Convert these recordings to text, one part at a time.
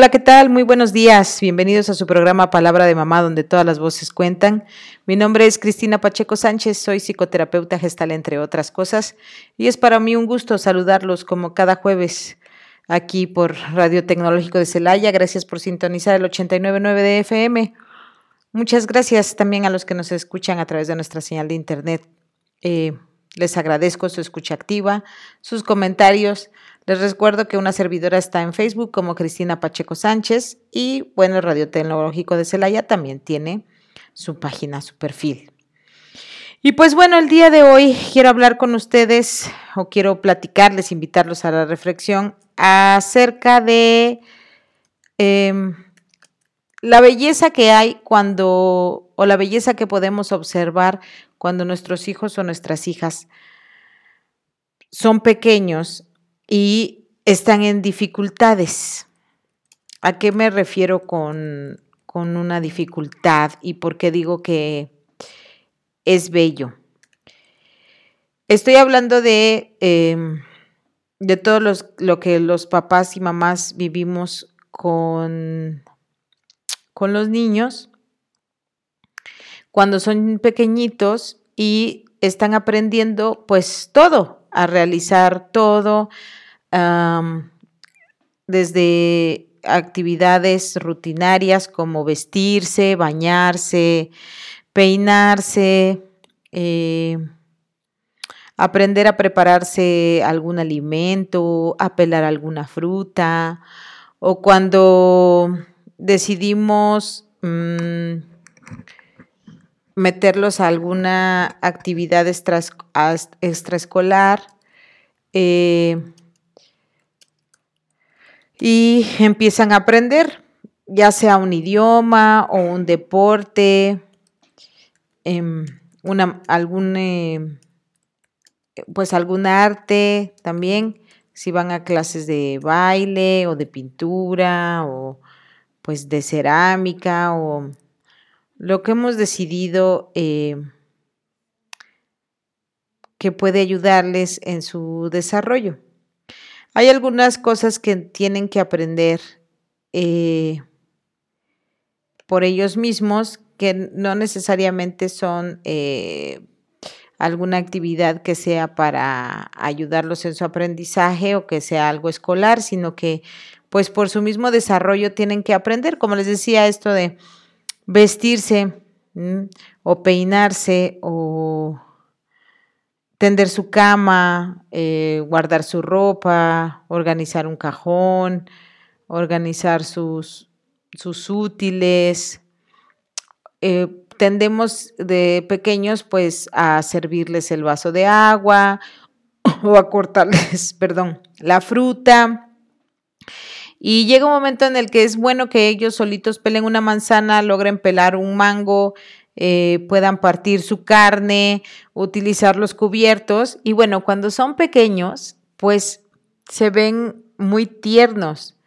Hola, ¿qué tal? Muy buenos días. Bienvenidos a su programa Palabra de Mamá, donde todas las voces cuentan. Mi nombre es Cristina Pacheco Sánchez, soy psicoterapeuta gestal, entre otras cosas, y es para mí un gusto saludarlos como cada jueves aquí por Radio Tecnológico de Celaya. Gracias por sintonizar el 899 de FM. Muchas gracias también a los que nos escuchan a través de nuestra señal de internet. Eh, les agradezco su escucha activa, sus comentarios les recuerdo que una servidora está en Facebook como Cristina Pacheco Sánchez y bueno, el Radio Tecnológico de Celaya también tiene su página, su perfil. Y pues bueno, el día de hoy quiero hablar con ustedes o quiero platicarles, invitarlos a la reflexión acerca de em, la belleza que hay cuando, o la belleza que podemos observar cuando nuestros hijos o nuestras hijas son pequeños y están en dificultades. ¿A qué me refiero con, una dificultad y por qué digo que es bello? Estoy hablando de, em, de todo lo que los papás y mamás vivimos con, con los niños cuando son pequeñitos y están aprendiendo pues todo, a realizar todo, desde actividades rutinarias como vestirse, bañarse, peinarse, eh, aprender a prepararse algún alimento, a pelar alguna fruta, o cuando decidimos mm, meterlos a alguna actividad extraescolar, eh, y empiezan a aprender, ya sea un idioma o un deporte, em, una, algún, em, pues algún arte también, si van a clases de baile o de pintura o pues de cerámica o lo que hemos decidido eh, que puede ayudarles en su desarrollo. Hay algunas cosas que tienen que aprender eh, por ellos mismos que no necesariamente son eh, alguna actividad que sea para ayudarlos en su aprendizaje o que sea algo escolar, sino que pues por su mismo desarrollo tienen que aprender, como les decía, esto de vestirse o peinarse o tender su cama, eh, guardar su ropa, organizar un cajón, organizar sus, sus útiles. Eh, tendemos de pequeños pues a servirles el vaso de agua o a cortarles, perdón, la fruta. Y llega un momento en el que es bueno que ellos solitos pelen una manzana, logren pelar un mango, eh, puedan partir su carne, utilizar los cubiertos. Y bueno, cuando son pequeños, pues se ven muy tiernos,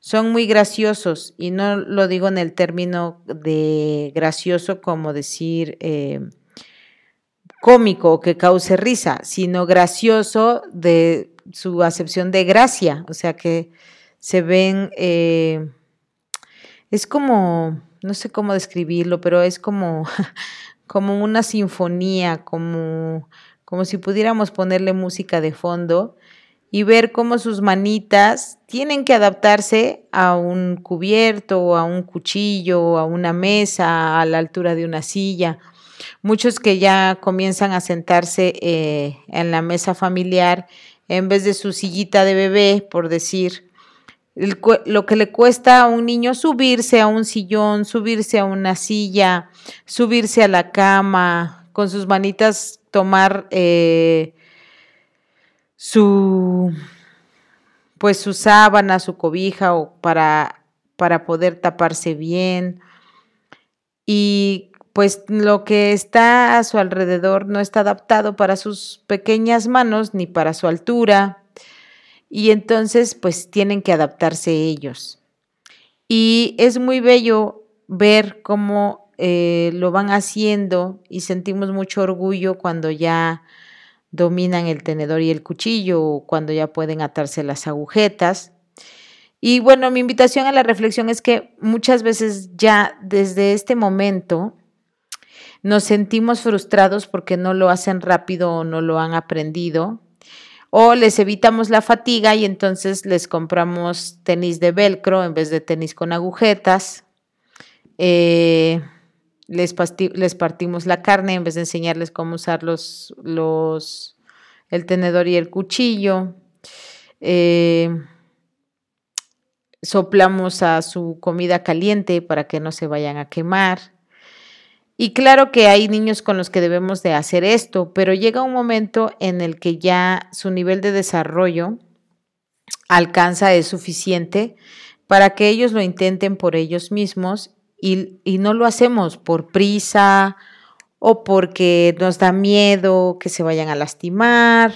son muy graciosos. Y no lo digo en el término de gracioso como decir eh, cómico o que cause risa, sino gracioso de su acepción de gracia. O sea que se ven, eh, es como no sé cómo describirlo, pero es como, como una sinfonía, como, como si pudiéramos ponerle música de fondo y ver cómo sus manitas tienen que adaptarse a un cubierto, a un cuchillo, a una mesa, a la altura de una silla. Muchos que ya comienzan a sentarse eh, en la mesa familiar en vez de su sillita de bebé, por decir, lo que le cuesta a un niño subirse a un sillón, subirse a una silla, subirse a la cama, con sus manitas tomar eh, su, pues su sábana, su cobija o para, para poder taparse bien. Y pues lo que está a su alrededor no está adaptado para sus pequeñas manos ni para su altura. Y entonces pues tienen que adaptarse ellos. Y es muy bello ver cómo eh, lo van haciendo y sentimos mucho orgullo cuando ya dominan el tenedor y el cuchillo o cuando ya pueden atarse las agujetas. Y bueno, mi invitación a la reflexión es que muchas veces ya desde este momento nos sentimos frustrados porque no lo hacen rápido o no lo han aprendido. O les evitamos la fatiga y entonces les compramos tenis de velcro en vez de tenis con agujetas. Eh, les, les, partimos la carne en vez de enseñarles cómo usar los, los el tenedor y el cuchillo. Eh, soplamos a su comida caliente para que no se vayan a quemar. Y claro que hay niños con los que debemos de hacer esto, pero llega un momento en el que ya su nivel de desarrollo alcanza es suficiente para que ellos lo intenten por ellos mismos y, y no lo hacemos por prisa o porque nos da miedo que se vayan a lastimar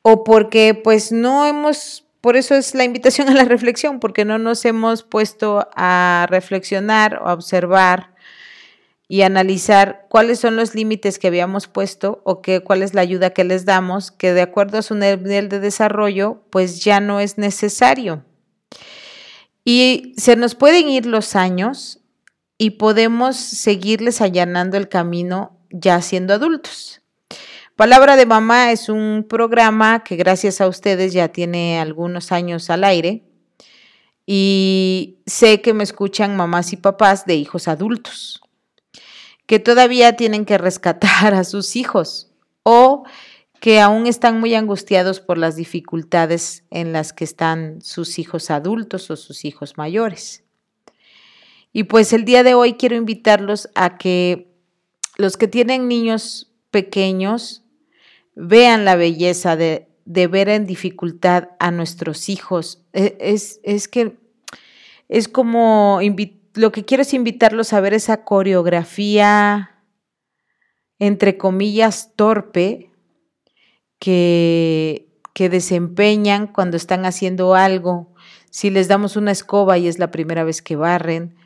o porque pues no hemos por eso es la invitación a la reflexión, porque no nos hemos puesto a reflexionar o a observar y analizar cuáles son los límites que habíamos puesto o que, cuál es la ayuda que les damos, que de acuerdo a su nivel de desarrollo, pues ya no es necesario. Y se nos pueden ir los años y podemos seguirles allanando el camino ya siendo adultos. Palabra de Mamá es un programa que gracias a ustedes ya tiene algunos años al aire y sé que me escuchan mamás y papás de hijos adultos que todavía tienen que rescatar a sus hijos o que aún están muy angustiados por las dificultades en las que están sus hijos adultos o sus hijos mayores. Y pues el día de hoy quiero invitarlos a que los que tienen niños pequeños vean la belleza de, ver en dificultad a nuestros hijos. E, es, es que es como invitar lo que quiero es invitarlos a ver esa coreografía, entre comillas, torpe, que, que desempeñan cuando están haciendo algo. Si les damos una escoba y es la primera vez que barren,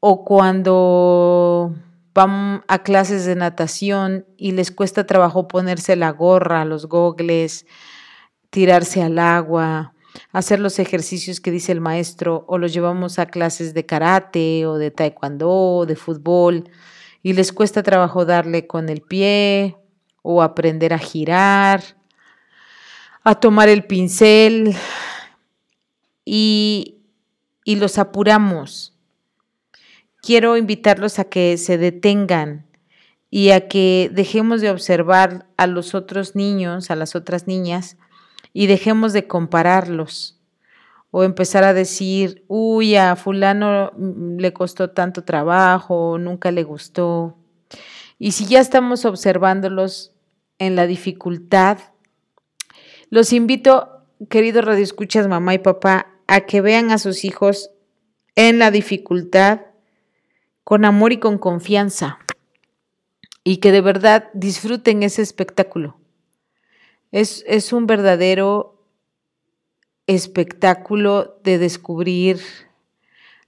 o cuando van a clases de natación y les cuesta trabajo ponerse la gorra, los gogles, tirarse al agua, hacer los ejercicios que dice el maestro o los llevamos a clases de karate o de taekwondo o de fútbol y les cuesta trabajo darle con el pie o aprender a girar, a tomar el pincel y, y los apuramos. Quiero invitarlos a que se detengan y a que dejemos de observar a los otros niños, a las otras niñas, y dejemos de compararlos o empezar a decir, uy, a fulano mm, le costó tanto trabajo, nunca le gustó. Y si ya estamos observándolos en la dificultad, los invito, queridos radioescuchas, mamá y papá, a que vean a sus hijos en la dificultad con amor y con confianza y que de verdad disfruten ese espectáculo. Es, un verdadero espectáculo de descubrir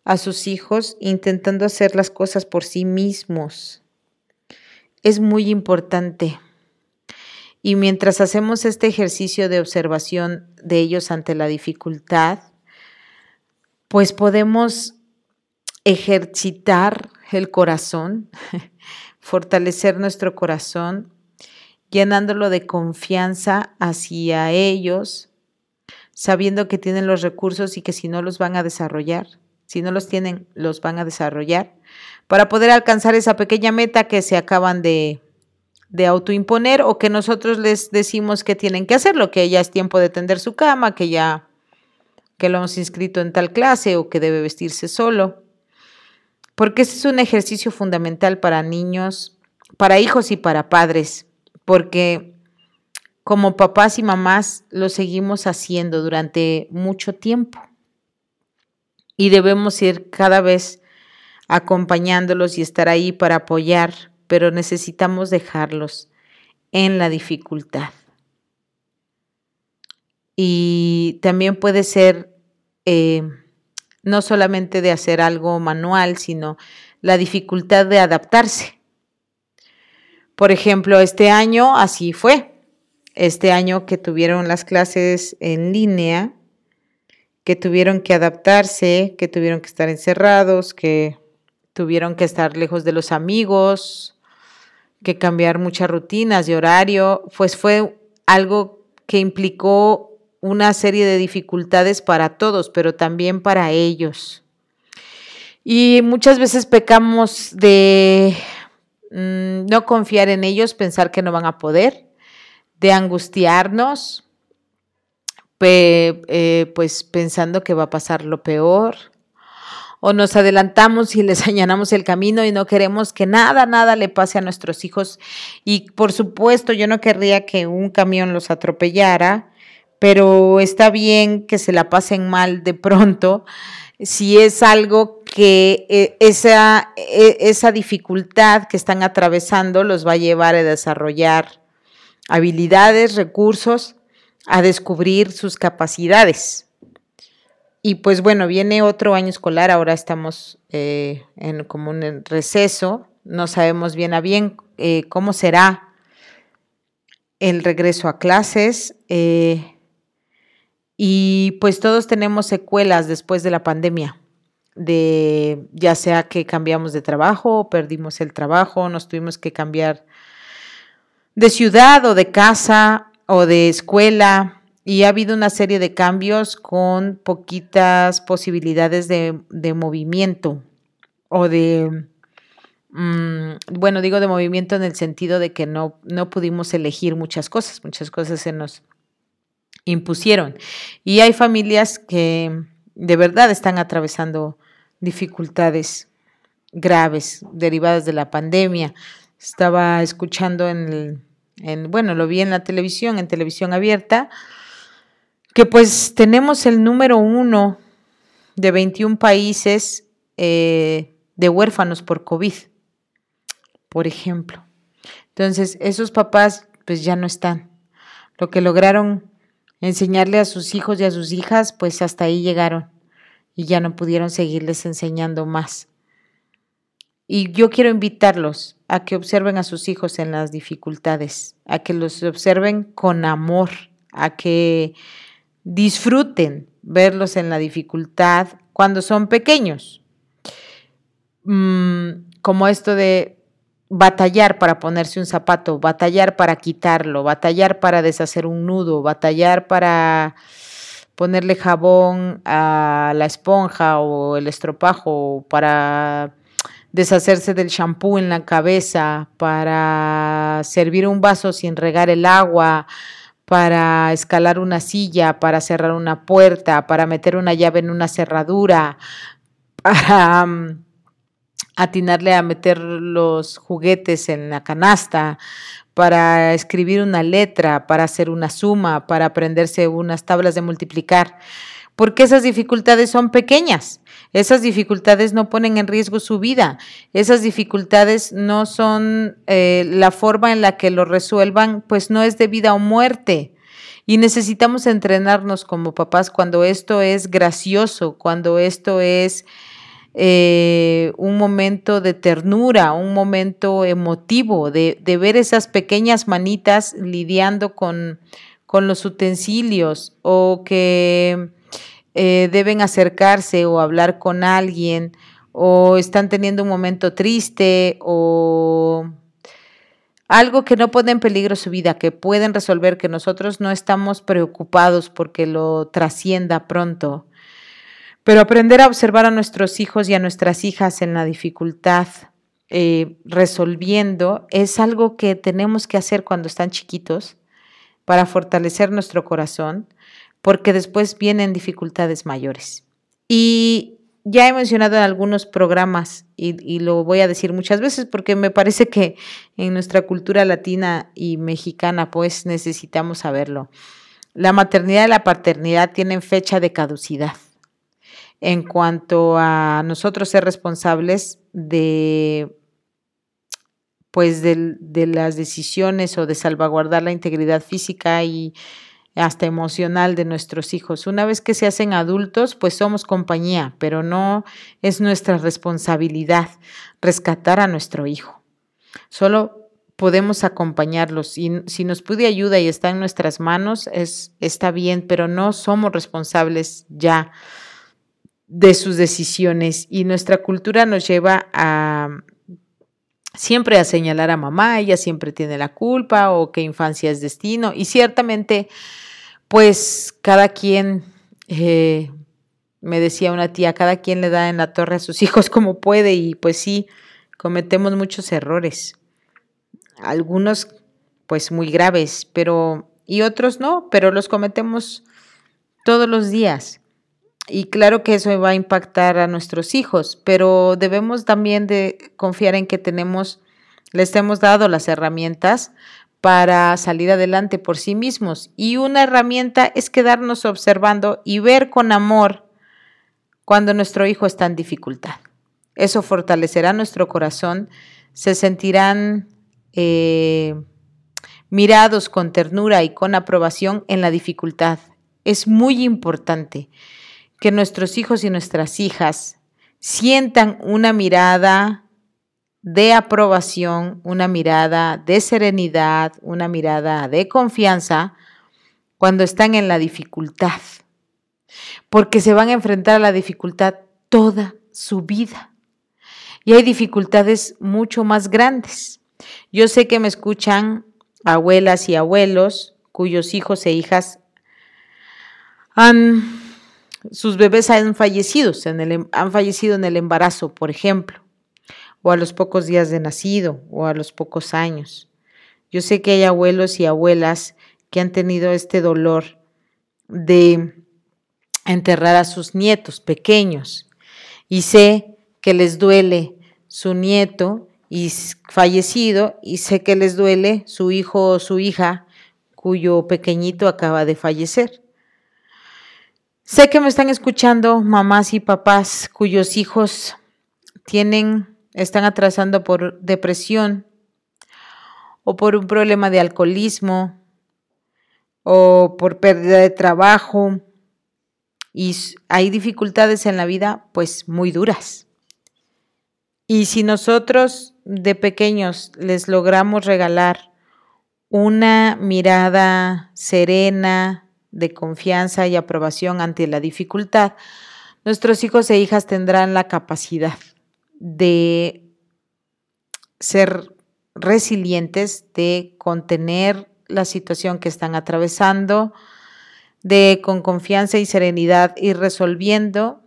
a sus hijos intentando hacer las cosas por sí mismos. Es muy importante. Y mientras hacemos este ejercicio de observación de ellos ante la dificultad, pues podemos ejercitar el corazón, fortalecer nuestro corazón llenándolo de confianza hacia ellos, sabiendo que tienen los recursos y que si no los van a desarrollar, si no los tienen, los van a desarrollar, para poder alcanzar esa pequeña meta que se acaban de, autoimponer o que nosotros les decimos que tienen que hacerlo, que ya es tiempo de tender su cama, que ya que lo hemos inscrito en tal clase o que debe vestirse solo. Porque ese es un ejercicio fundamental para niños, para hijos y para padres porque como papás y mamás lo seguimos haciendo durante mucho tiempo. Y debemos ir cada vez acompañándolos y estar ahí para apoyar, pero necesitamos dejarlos en la dificultad. Y también puede ser eh, no solamente de hacer algo manual, sino la dificultad de adaptarse. Por ejemplo, este año así fue. Este año que tuvieron las clases en línea, que tuvieron que adaptarse, que tuvieron que estar encerrados, que tuvieron que estar lejos de los amigos, que cambiar muchas rutinas de horario, pues fue algo que implicó una serie de dificultades para todos, pero también para ellos. Y muchas veces pecamos de mm, no confiar en ellos, pensar que no van a poder, de angustiarnos, eh, pues pensando que va a pasar lo peor, o nos adelantamos y les añanamos el camino y no queremos que nada, nada le pase a nuestros hijos. Y por supuesto, yo no querría que un camión los atropellara, pero está bien que se la pasen mal de pronto si es algo que eh, esa, e, esa dificultad que están atravesando los va a llevar a desarrollar habilidades, recursos, a descubrir sus capacidades. Y pues bueno, viene otro año escolar, ahora estamos eh, en como un receso, no sabemos bien a bien eh, cómo será el regreso a clases. Y pues todos tenemos secuelas después de la pandemia, de ya sea que cambiamos de trabajo, perdimos el trabajo, nos tuvimos que cambiar de ciudad o de casa o de escuela y ha habido una serie de cambios con poquitas posibilidades de, movimiento o de, mm, bueno, digo de movimiento en el sentido de que no, no pudimos elegir muchas cosas, muchas cosas se nos impusieron. Y hay familias que de verdad están atravesando dificultades graves derivadas de la pandemia. Estaba escuchando en el, bueno, lo vi en la televisión, en televisión abierta, que pues tenemos el número uno de 21 países eh, de huérfanos por COVID, por ejemplo. Entonces, esos papás pues ya no están. Lo que lograron enseñarle a sus hijos y a sus hijas, pues hasta ahí llegaron y ya no pudieron seguirles enseñando más. Y yo quiero invitarlos a que observen a sus hijos en las dificultades, a que los observen con amor, a que disfruten verlos en la dificultad cuando son pequeños. Mm, como esto de batallar para ponerse un zapato, batallar para quitarlo, batallar para deshacer un nudo, batallar para ponerle jabón a la esponja o el estropajo, para deshacerse del champú en la cabeza, para servir un vaso sin regar el agua, para escalar una silla, para cerrar una puerta, para meter una llave en una cerradura, para mm, atinarle a meter los juguetes en la canasta, para escribir una letra, para hacer una suma, para aprenderse unas tablas de multiplicar, porque esas dificultades son pequeñas. Esas dificultades no ponen en riesgo su vida. Esas dificultades no son eh, la forma en la que lo resuelvan, pues no es de vida o muerte. Y necesitamos entrenarnos como papás cuando esto es gracioso, cuando esto es eh, un momento de ternura, un momento emotivo, de, ver esas pequeñas manitas lidiando con, con los utensilios o que eh, deben acercarse o hablar con alguien o están teniendo un momento triste o algo que no pone en peligro su vida, que pueden resolver, que nosotros no estamos preocupados porque lo trascienda pronto. Pero aprender a observar a nuestros hijos y a nuestras hijas en la dificultad, eh, resolviendo, es algo que tenemos que hacer cuando están chiquitos para fortalecer nuestro corazón porque después vienen dificultades mayores. Y ya he mencionado en algunos programas y, lo voy a decir muchas veces porque me parece que en nuestra cultura latina y mexicana pues necesitamos saberlo. La maternidad y la paternidad tienen fecha de caducidad en cuanto a nosotros ser responsables de pues de las decisiones o de salvaguardar la integridad física y hasta emocional de nuestros hijos. Una vez que se hacen adultos, pues somos compañía, pero no es nuestra responsabilidad rescatar a nuestro hijo. Solo podemos acompañarlos y si nos pide ayuda y está en nuestras manos, es, está bien, pero no somos responsables ya de sus decisiones y nuestra cultura nos lleva a siempre a señalar a mamá, ella siempre tiene la culpa o que infancia es destino y ciertamente pues cada quien, eh, me decía una tía, cada quien le da en la torre a sus hijos como puede y pues sí, cometemos muchos errores. Algunos pues muy graves, pero y otros no, pero los cometemos todos los días. Y claro que eso va a impactar a nuestros hijos, pero debemos también de confiar en que tenemos, les hemos dado las herramientas para salir adelante por sí mismos. Y una herramienta es quedarnos observando y ver con amor cuando nuestro hijo está en dificultad. Eso fortalecerá nuestro corazón, se sentirán eh, mirados con ternura y con aprobación en la dificultad. Es muy importante que nuestros hijos y nuestras hijas sientan una mirada de aprobación, una mirada de serenidad, una mirada de confianza cuando están en la dificultad, porque se van a enfrentar a la dificultad toda su vida. Y hay dificultades mucho más grandes. Yo sé que me escuchan abuelas y abuelos cuyos hijos e hijas han, sus bebés han fallecido, en el, em, han fallecido en el embarazo, por ejemplo o a los pocos días de nacido o a los pocos años. Yo sé que hay abuelos y abuelas que han tenido este dolor de enterrar a sus nietos pequeños y sé que les duele su nieto y fallecido y sé que les duele su hijo o su hija cuyo pequeñito acaba de fallecer. Sé que me están escuchando mamás y papás cuyos hijos tienen están atrasando por depresión o por un problema de alcoholismo o por pérdida de trabajo y hay dificultades en la vida pues muy duras. Y si nosotros de pequeños les logramos regalar una mirada serena, de confianza y aprobación ante la dificultad, nuestros hijos e hijas tendrán la capacidad de ser resilientes, de contener la situación que están atravesando, de con confianza y serenidad ir resolviendo,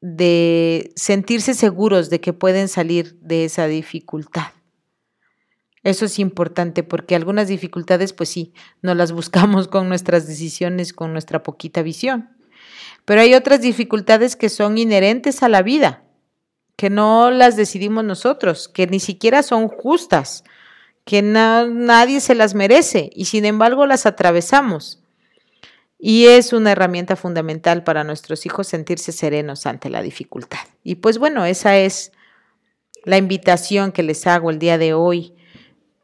de sentirse seguros de que pueden salir de esa dificultad. Eso es importante porque algunas dificultades, pues sí, no las buscamos con nuestras decisiones, con nuestra poquita visión. Pero hay otras dificultades que son inherentes a la vida que no las decidimos nosotros, que ni siquiera son justas, que nadie se las merece y sin embargo las atravesamos. Y es una herramienta fundamental para nuestros hijos sentirse serenos ante la dificultad. Y pues bueno, esa es la invitación que les hago el día de hoy,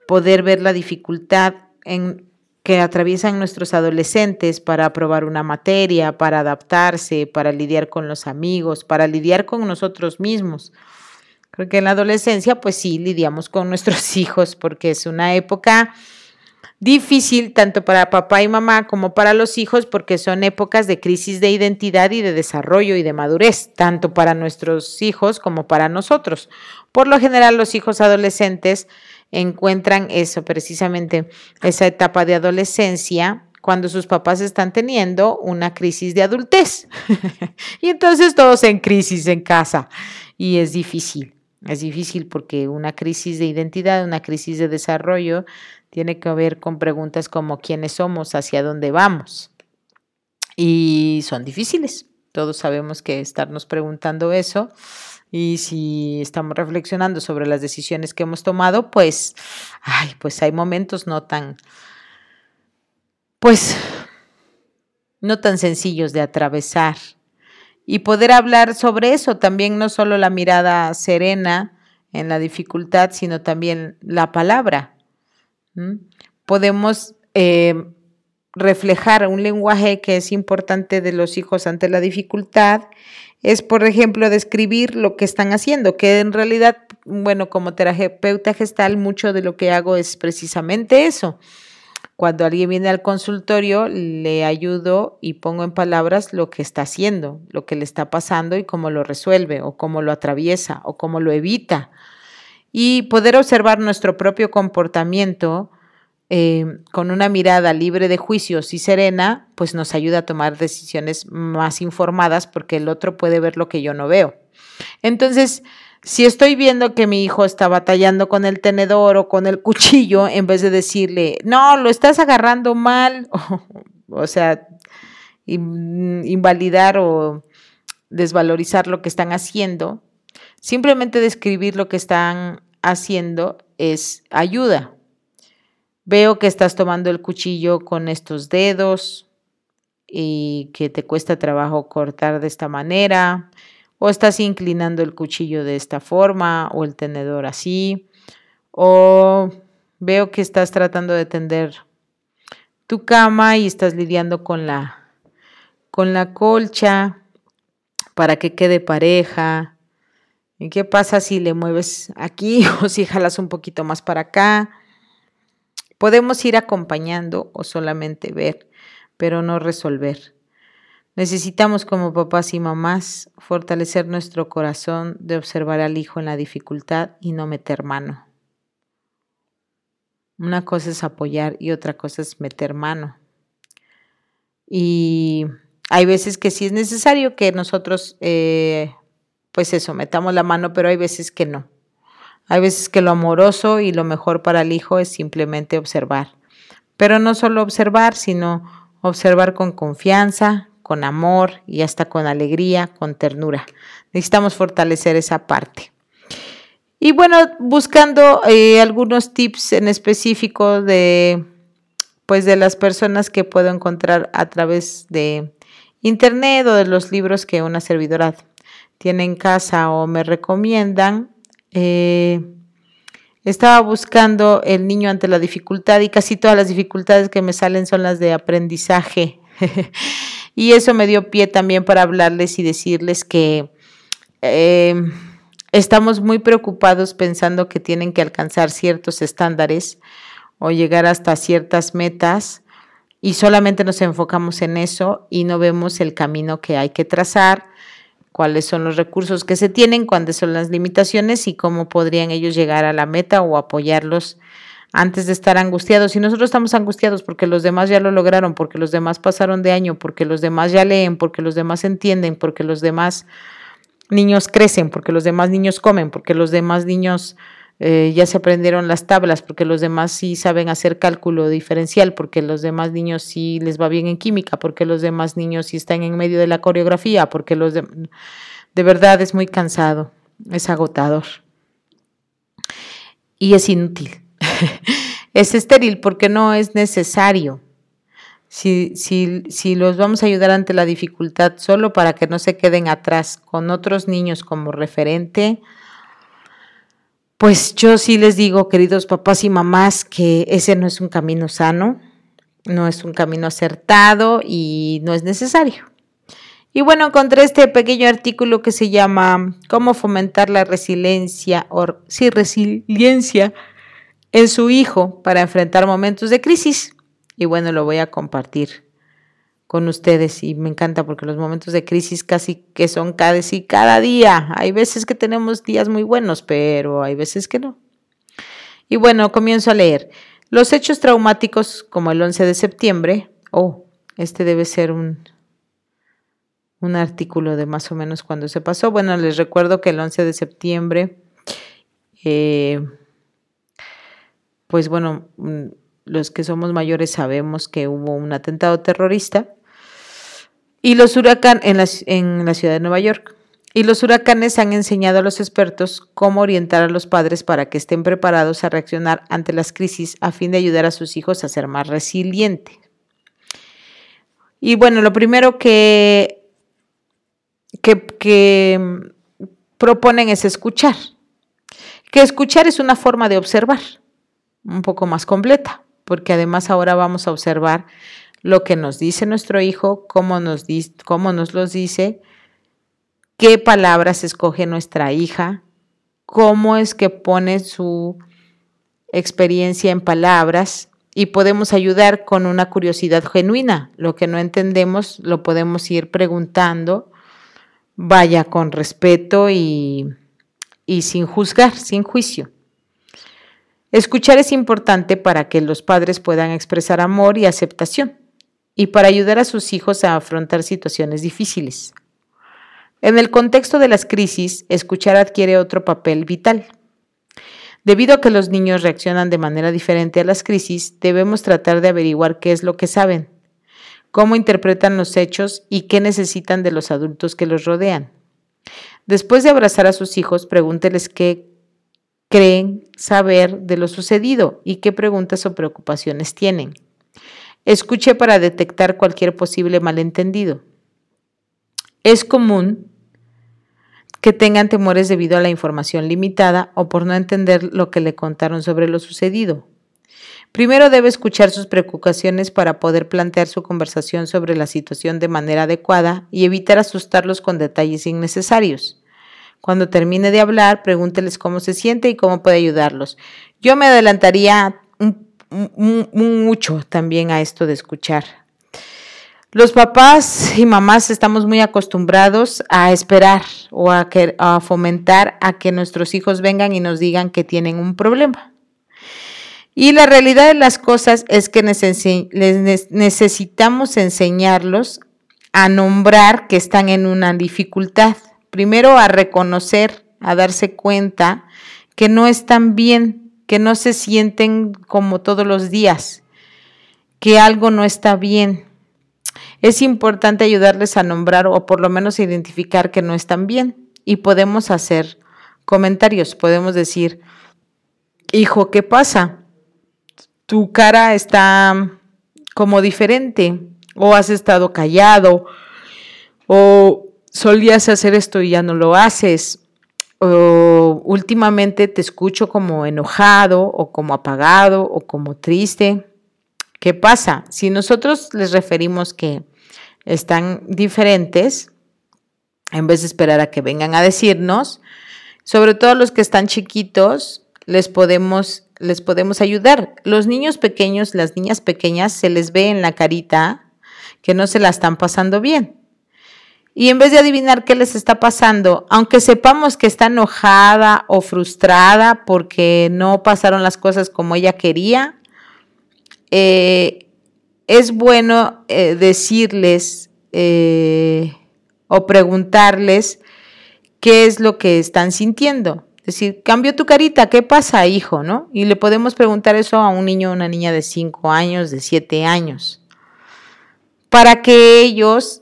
poder ver la dificultad en que atraviesan nuestros adolescentes para aprobar una materia, para adaptarse, para lidiar con los amigos, para lidiar con nosotros mismos. Creo que en la adolescencia, pues sí, lidiamos con nuestros hijos porque es una época difícil tanto para papá y mamá como para los hijos porque son épocas de crisis de identidad y de desarrollo y de madurez, tanto para nuestros hijos como para nosotros. Por lo general, los hijos adolescentes encuentran eso, precisamente esa etapa de adolescencia, cuando sus papás están teniendo una crisis de adultez. y entonces todos en crisis en casa. Y es difícil, es difícil porque una crisis de identidad, una crisis de desarrollo, tiene que ver con preguntas como quiénes somos, hacia dónde vamos. Y son difíciles. Todos sabemos que estarnos preguntando eso y si estamos reflexionando sobre las decisiones que hemos tomado, pues, ay, pues hay momentos no tan, pues, no tan sencillos de atravesar. Y poder hablar sobre eso, también no solo la mirada serena en la dificultad, sino también la palabra. Podemos eh, reflejar un lenguaje que es importante de los hijos ante la dificultad es, por ejemplo, describir lo que están haciendo, que en realidad, bueno, como terapeuta gestal, mucho de lo que hago es precisamente eso. Cuando alguien viene al consultorio, le ayudo y pongo en palabras lo que está haciendo, lo que le está pasando y cómo lo resuelve, o cómo lo atraviesa, o cómo lo evita. Y poder observar nuestro propio comportamiento eh, con una mirada libre de juicios y serena, pues nos ayuda a tomar decisiones más informadas porque el otro puede ver lo que yo no veo. Entonces, si estoy viendo que mi hijo está batallando con el tenedor o con el cuchillo, en vez de decirle, no, lo estás agarrando mal, o, sea, invalidar o desvalorizar lo que están haciendo, simplemente describir lo que están haciendo es ayuda. Veo que estás tomando el cuchillo con estos dedos y que te cuesta trabajo cortar de esta manera, o estás inclinando el cuchillo de esta forma o el tenedor así, o veo que estás tratando de tender tu cama y estás lidiando con la con la colcha para que quede pareja. ¿Y qué pasa si le mueves aquí o si jalas un poquito más para acá? Podemos ir acompañando o solamente ver, pero no resolver. Necesitamos como papás y mamás fortalecer nuestro corazón de observar al hijo en la dificultad y no meter mano. Una cosa es apoyar y otra cosa es meter mano. Y hay veces que sí es necesario que nosotros, eh, pues eso, metamos la mano, pero hay veces que no. Hay veces que lo amoroso y lo mejor para el hijo es simplemente observar. Pero no solo observar, sino observar con confianza, con amor y hasta con alegría, con ternura. Necesitamos fortalecer esa parte. Y bueno, buscando eh, algunos tips en específico de, pues de las personas que puedo encontrar a través de internet o de los libros que una servidora tiene en casa o me recomiendan, eh, estaba buscando el niño ante la dificultad y casi todas las dificultades que me salen son las de aprendizaje. y eso me dio pie también para hablarles y decirles que eh, estamos muy preocupados pensando que tienen que alcanzar ciertos estándares o llegar hasta ciertas metas y solamente nos enfocamos en eso y no vemos el camino que hay que trazar cuáles son los recursos que se tienen, cuáles son las limitaciones y cómo podrían ellos llegar a la meta o apoyarlos antes de estar angustiados. Y nosotros estamos angustiados porque los demás ya lo lograron, porque los demás pasaron de año, porque los demás ya leen, porque los demás entienden, porque los demás niños crecen, porque los demás niños comen, porque los demás niños eh, ya se aprendieron las tablas, porque los demás sí saben hacer cálculo diferencial, porque los demás niños sí les va bien en química, porque los demás niños sí están en medio de la coreografía, porque los de, de verdad es muy cansado, es agotador y es inútil. es estéril porque no es necesario. Si, si, si, los vamos a ayudar ante la dificultad solo para que no se queden atrás con otros niños como referente, pues yo sí les digo, queridos papás y mamás, que ese no es un camino sano, no es un camino acertado y no es necesario. Y bueno, encontré este pequeño artículo que se llama Cómo fomentar la resiliencia o sí, resiliencia en su hijo para enfrentar momentos de crisis. Y bueno, lo voy a compartir con ustedes y me encanta porque los momentos de crisis casi que son casi cada día. Hay veces que tenemos días muy buenos, pero hay veces que no. Y bueno, comienzo a leer. Los hechos traumáticos como el 11 de septiembre, oh, este debe ser un, un artículo de más o menos cuando se pasó. Bueno, les recuerdo que el 11 de septiembre, eh, pues bueno, mm, los que somos mayores sabemos que hubo un atentado terrorista Y los huracanes en la, en la ciudad de Nueva York. Y los huracanes han enseñado a los expertos cómo orientar a los padres para que estén preparados a reaccionar ante las crisis a fin de ayudar a sus hijos a ser más resilientes. Y bueno, lo primero que, que, que proponen es escuchar. Que escuchar es una forma de observar un poco más completa, porque además ahora vamos a observar lo que nos dice nuestro hijo, cómo nos, cómo nos los dice, qué palabras escoge nuestra hija, cómo es que pone su experiencia en palabras y podemos ayudar con una curiosidad genuina. Lo que no entendemos lo podemos ir preguntando, vaya con respeto y, y sin juzgar, sin juicio. Escuchar es importante para que los padres puedan expresar amor y aceptación y para ayudar a sus hijos a afrontar situaciones difíciles. En el contexto de las crisis, escuchar adquiere otro papel vital. Debido a que los niños reaccionan de manera diferente a las crisis, debemos tratar de averiguar qué es lo que saben, cómo interpretan los hechos y qué necesitan de los adultos que los rodean. Después de abrazar a sus hijos, pregúnteles qué creen saber de lo sucedido y qué preguntas o preocupaciones tienen. Escuche para detectar cualquier posible malentendido. Es común que tengan temores debido a la información limitada o por no entender lo que le contaron sobre lo sucedido. Primero debe escuchar sus preocupaciones para poder plantear su conversación sobre la situación de manera adecuada y evitar asustarlos con detalles innecesarios. Cuando termine de hablar, pregúnteles cómo se siente y cómo puede ayudarlos. Yo me adelantaría mucho también a esto de escuchar. Los papás y mamás estamos muy acostumbrados a esperar o a, fomentar a que nuestros hijos vengan y nos digan que tienen un problema. Y la realidad de las cosas es que necesitamos enseñarlos a nombrar que están en una dificultad primero a reconocer, a darse cuenta que no están bien, que no se sienten como todos los días, que algo no está bien. Es importante ayudarles a nombrar o por lo menos identificar que no están bien y podemos hacer comentarios, podemos decir, hijo, ¿qué pasa? Tu cara está como diferente o has estado callado o solías hacer esto y ya no lo haces. O últimamente te escucho como enojado o como apagado o como triste. ¿Qué pasa? Si nosotros les referimos que están diferentes, en vez de esperar a que vengan a decirnos, sobre todo los que están chiquitos, les podemos, les podemos ayudar. Los niños pequeños, las niñas pequeñas, se les ve en la carita que no se la están pasando bien. Y en vez de adivinar qué les está pasando, aunque sepamos que está enojada o frustrada porque no pasaron las cosas como ella quería, eh, es bueno eh, decirles eh, o preguntarles qué es lo que están sintiendo. Es decir, cambio tu carita, ¿qué pasa, hijo? ¿No? Y le podemos preguntar eso a un niño o una niña de 5 años, de 7 años, para que ellos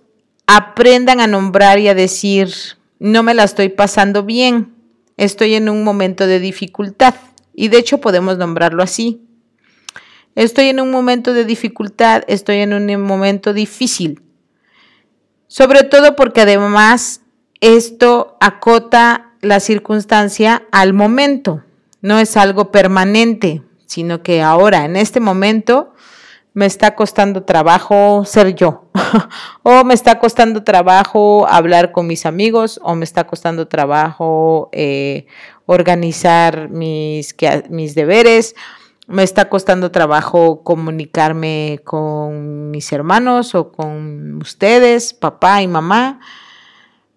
aprendan a nombrar y a decir, no me la estoy pasando bien, estoy en un momento de dificultad. Y de hecho podemos nombrarlo así. Estoy en un momento de dificultad, estoy en un momento difícil. Sobre todo porque además esto acota la circunstancia al momento, no es algo permanente, sino que ahora, en este momento, me está costando trabajo ser yo, o me está costando trabajo hablar con mis amigos, o me está costando trabajo eh, organizar mis, mis deberes, me está costando trabajo comunicarme con mis hermanos o con ustedes, papá y mamá,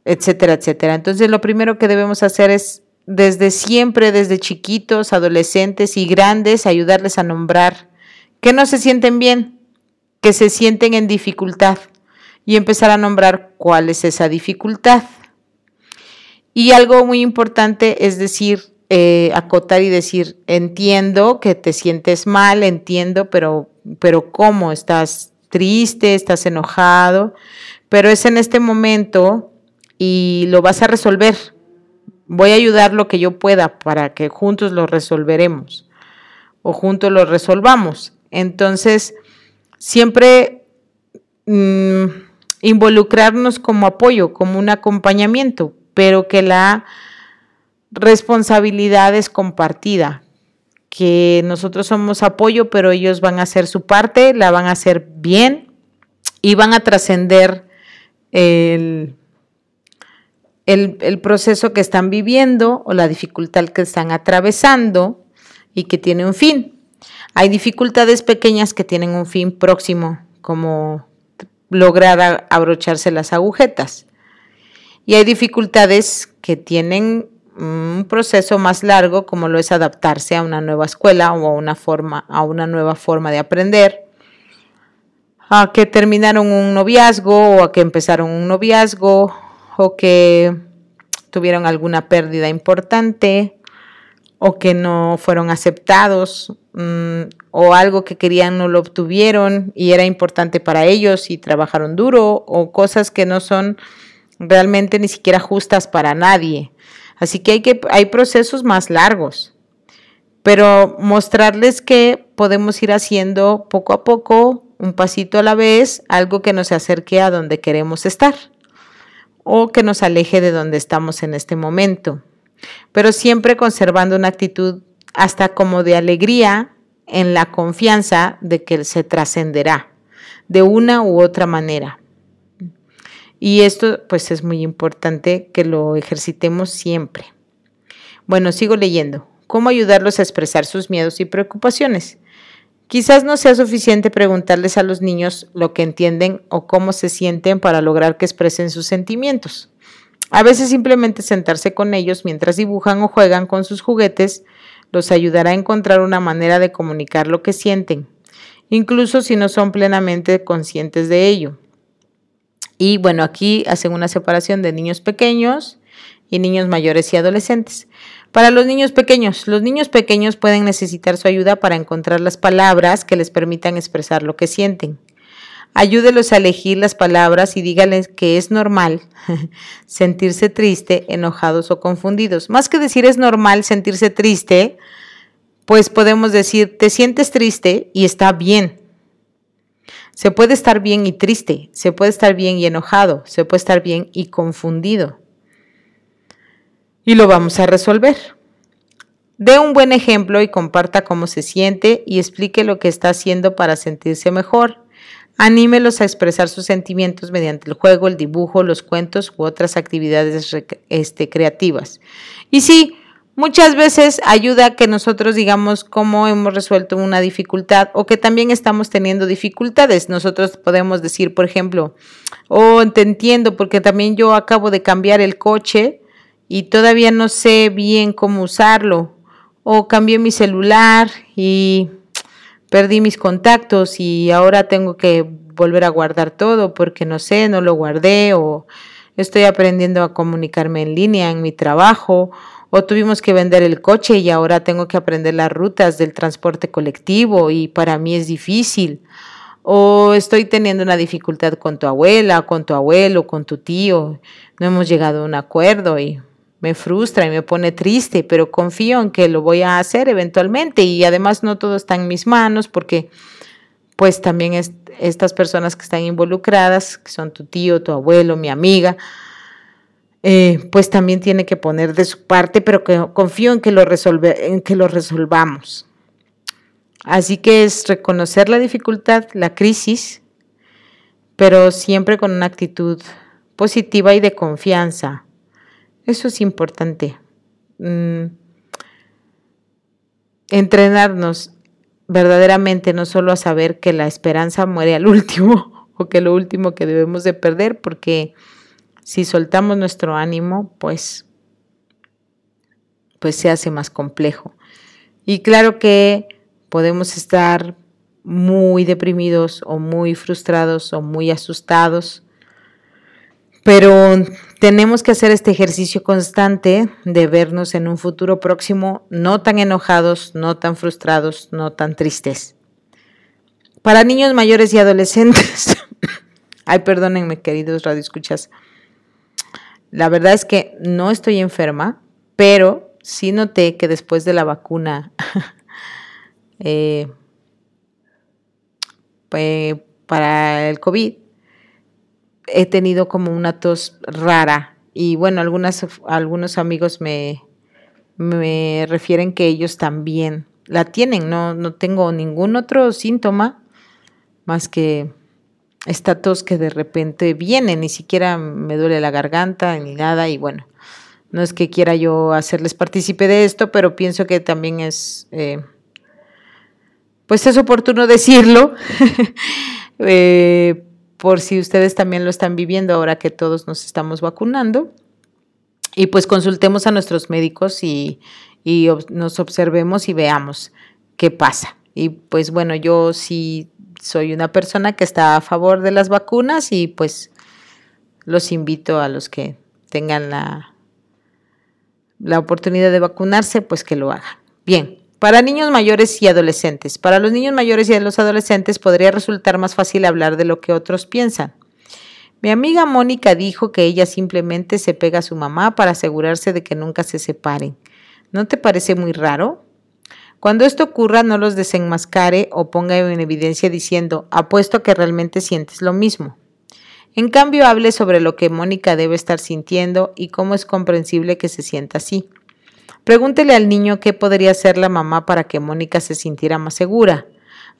etcétera, etcétera. Entonces lo primero que debemos hacer es desde siempre, desde chiquitos, adolescentes y grandes, ayudarles a nombrar que no se sienten bien, que se sienten en dificultad y empezar a nombrar cuál es esa dificultad. Y algo muy importante es decir, eh, acotar y decir, entiendo que te sientes mal, entiendo, pero, pero ¿cómo? ¿Estás triste? ¿Estás enojado? pero es en este momento y lo vas a resolver. Voy a ayudar lo que yo pueda para que juntos lo resolveremos o juntos lo resolvamos. Entonces, siempre mm, involucrarnos como apoyo, como un acompañamiento, pero que la responsabilidad es compartida, que nosotros somos apoyo, pero ellos van a hacer su parte, la van a hacer bien y van a trascender el, el, proceso que están viviendo o la dificultad que están atravesando y que tiene un fin. Hay dificultades pequeñas que tienen un fin próximo, como lograr abrocharse las agujetas. Y hay dificultades que tienen un proceso más largo, como lo es adaptarse a una nueva escuela o a una, forma, a una nueva forma de aprender, a que terminaron un noviazgo o a que empezaron un noviazgo o que tuvieron alguna pérdida importante o que no fueron aceptados mm, o algo que querían no lo obtuvieron y era importante para ellos y trabajaron duro o cosas que no son realmente ni siquiera justas para nadie. Así que hay, que, hay procesos más largos, pero mostrarles que podemos ir haciendo poco a poco, un pasito a la vez, algo que nos acerque a donde queremos estar o que nos aleje de donde estamos en este momento, pero siempre conservando una actitud hasta como de alegría en la confianza de que se trascenderá de una u otra manera. Y esto pues es muy importante que lo ejercitemos siempre. Bueno, sigo leyendo. ¿Cómo ayudarlos a expresar sus miedos y preocupaciones? Quizás no sea suficiente preguntarles a los niños lo que entienden o cómo se sienten para lograr que expresen sus sentimientos. A veces simplemente sentarse con ellos mientras dibujan o juegan con sus juguetes los ayudará a encontrar una manera de comunicar lo que sienten, incluso si no son plenamente conscientes de ello. Y bueno, aquí hacen una separación de niños pequeños y niños mayores y adolescentes. Para los niños pequeños, los niños pequeños pueden necesitar su ayuda para encontrar las palabras que les permitan expresar lo que sienten. Ayúdelos a elegir las palabras y dígales que es normal sentirse triste, enojados o confundidos. Más que decir es normal sentirse triste, pues podemos decir te sientes triste y está bien. Se puede estar bien y triste, se puede estar bien y enojado, se puede estar bien y confundido y lo vamos a resolver. Dé un buen ejemplo y comparta cómo se siente y explique lo que está haciendo para sentirse mejor. Anímelos a expresar sus sentimientos mediante el juego, el dibujo, los cuentos u otras actividades este, creativas. Y sí, muchas veces ayuda a que nosotros digamos cómo hemos resuelto una dificultad o que también estamos teniendo dificultades. Nosotros podemos decir, por ejemplo, oh, te entiendo porque también yo acabo de cambiar el coche y todavía no sé bien cómo usarlo. O cambié mi celular y perdí mis contactos y ahora tengo que volver a guardar todo porque no sé, no lo guardé o estoy aprendiendo a comunicarme en línea en mi trabajo o tuvimos que vender el coche y ahora tengo que aprender las rutas del transporte colectivo y para mí es difícil. O estoy teniendo una dificultad con tu abuela, con tu abuelo, con tu tío, no hemos llegado a un acuerdo y me frustra y me pone triste, pero confío en que lo voy a hacer eventualmente y además no todo está en mis manos porque pues también estas personas que están involucradas, que son tu tío, tu abuelo, mi amiga, eh, pues también tiene que poner de su parte, pero que confío en que lo, en que lo resolvamos. Así que es reconocer la dificultad, la crisis, pero siempre con una actitud positiva y de confianza eso es importante. Mm, entrenarnos verdaderamente no solo a saber que la esperanza muere al último o que lo último que debemos de perder, porque si soltamos nuestro ánimo, pues, pues se hace más complejo. Y claro que podemos estar muy deprimidos o muy frustrados o muy asustados pero tenemos que hacer este ejercicio constante de vernos en un futuro próximo no tan enojados, no tan frustrados, no tan tristes. Para niños mayores y adolescentes, Ay, perdónenme, queridos radioescuchas. La verdad es que no estoy enferma, pero sí noté que después de la vacuna eh, para el COVID, he tenido como una tos rara. Y bueno, algunas, algunos amigos me, me refieren que ellos también la tienen. No, no tengo ningún otro síntoma más que esta tos que de repente viene, ni siquiera me duele la garganta ni nada y bueno, no es que quiera yo hacerles partícipe de esto, pero pienso que también es, eh, pues es oportuno decirlo, eh, por si ustedes también lo están viviendo ahora que todos nos estamos vacunando. Y pues consultemos a nuestros médicos y, y nos observemos y veamos qué pasa. Y pues bueno, yo sí soy una persona que está a favor de las vacunas y pues los invito a los que tengan la, la oportunidad de vacunarse, pues que lo hagan. Bien, para niños mayores y adolescentes. Para los niños mayores y los adolescentes podría resultar más fácil hablar de lo que otros piensan. Mi amiga Mónica dijo que ella simplemente se pega a su mamá para asegurarse de que nunca se separen. ¿No te parece muy raro? Cuando esto ocurra, no los desenmascare o ponga en evidencia diciendo, apuesto que realmente sientes lo mismo. En cambio, hable sobre lo que Mónica debe estar sintiendo y cómo es comprensible que se sienta así. Pregúntele al niño qué podría hacer la mamá para que Mónica se sintiera más segura.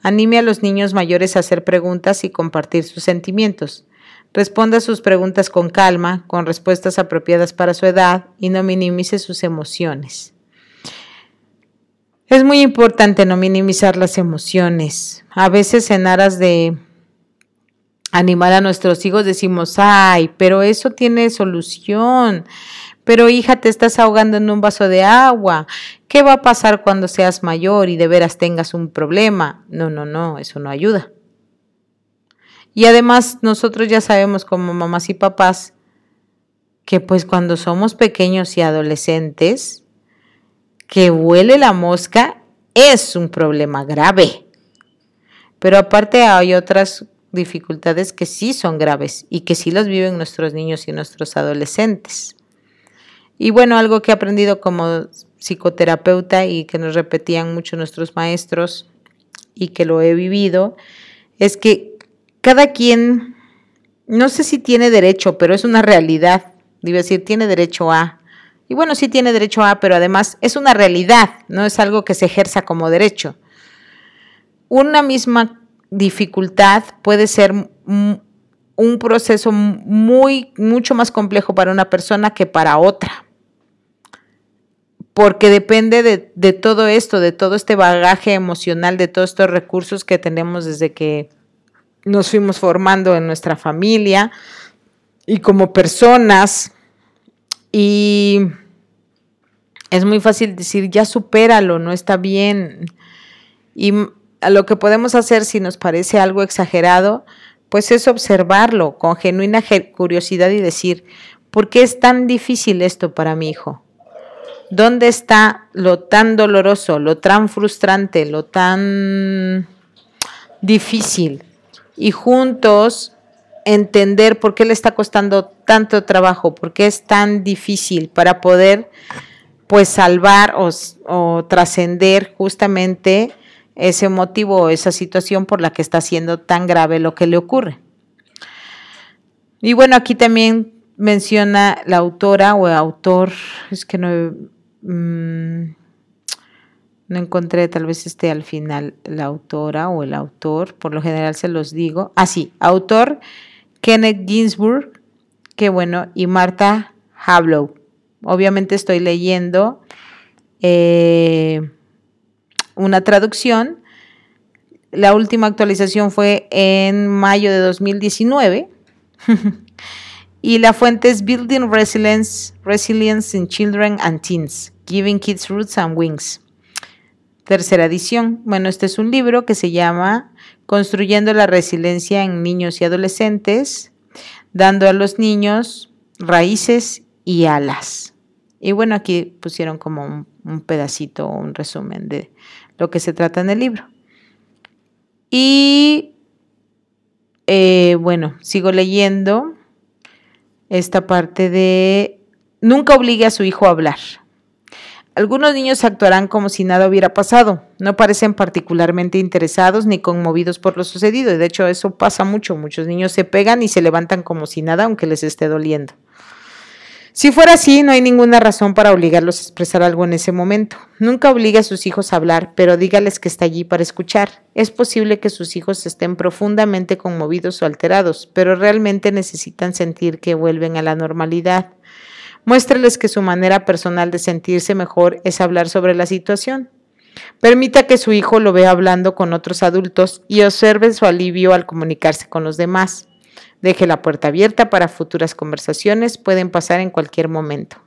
Anime a los niños mayores a hacer preguntas y compartir sus sentimientos. Responda sus preguntas con calma, con respuestas apropiadas para su edad y no minimice sus emociones. Es muy importante no minimizar las emociones. A veces en aras de animar a nuestros hijos decimos, ay, pero eso tiene solución. Pero hija, te estás ahogando en un vaso de agua. ¿Qué va a pasar cuando seas mayor y de veras tengas un problema? No, no, no, eso no ayuda. Y además nosotros ya sabemos como mamás y papás que pues cuando somos pequeños y adolescentes, que huele la mosca es un problema grave. Pero aparte hay otras dificultades que sí son graves y que sí las viven nuestros niños y nuestros adolescentes. Y bueno, algo que he aprendido como psicoterapeuta y que nos repetían mucho nuestros maestros y que lo he vivido, es que cada quien, no sé si tiene derecho, pero es una realidad, digo decir, tiene derecho a y bueno, sí tiene derecho a, pero además es una realidad, no es algo que se ejerza como derecho. Una misma dificultad puede ser un proceso muy, mucho más complejo para una persona que para otra. Porque depende de, todo esto, de todo este bagaje emocional, de todos estos recursos que tenemos desde que nos fuimos formando en nuestra familia y como personas y es muy fácil decir, ya supéralo, no está bien. Y lo que podemos hacer si nos parece algo exagerado, pues es observarlo con genuina curiosidad y decir, ¿por qué es tan difícil esto para mi hijo? ¿Dónde está lo tan doloroso, lo tan frustrante, lo tan difícil? Y juntos entender por qué le está costando tanto trabajo, por qué es tan difícil para poder pues salvar o, trascender justamente ese motivo o esa situación por la que está siendo tan grave lo que le ocurre. Y bueno, aquí también menciona la autora o el autor, es que no, mm, no encontré, tal vez esté al final la autora o el autor, por lo general se los digo. Ah, sí, autor Kenneth Ginsburg, que bueno, y Marta Hablow. Obviamente estoy leyendo eh, una traducción. La última actualización fue en mayo de 2019. y la fuente es Building Resilience, Resilience in Children and Teens, Giving Kids Roots and Wings. Tercera edición. Bueno, este es un libro que se llama Construyendo la resiliencia en niños y adolescentes, dando a los niños raíces y alas. Y bueno, aquí pusieron como un, pedacito o un resumen de lo que se trata en el libro. Y eh, bueno, sigo leyendo esta parte de nunca obligue a su hijo a hablar. Algunos niños actuarán como si nada hubiera pasado, no parecen particularmente interesados ni conmovidos por lo sucedido, y de hecho eso pasa mucho, muchos niños se pegan y se levantan como si nada aunque les esté doliendo. Si fuera así, no hay ninguna razón para obligarlos a expresar algo en ese momento. Nunca obligue a sus hijos a hablar, pero dígales que está allí para escuchar. Es posible que sus hijos estén profundamente conmovidos o alterados, pero realmente necesitan sentir que vuelven a la normalidad. Muéstreles que su manera personal de sentirse mejor es hablar sobre la situación. Permita que su hijo lo vea hablando con otros adultos y observe su alivio al comunicarse con los demás. Deje la puerta abierta para futuras conversaciones, pueden pasar en cualquier momento.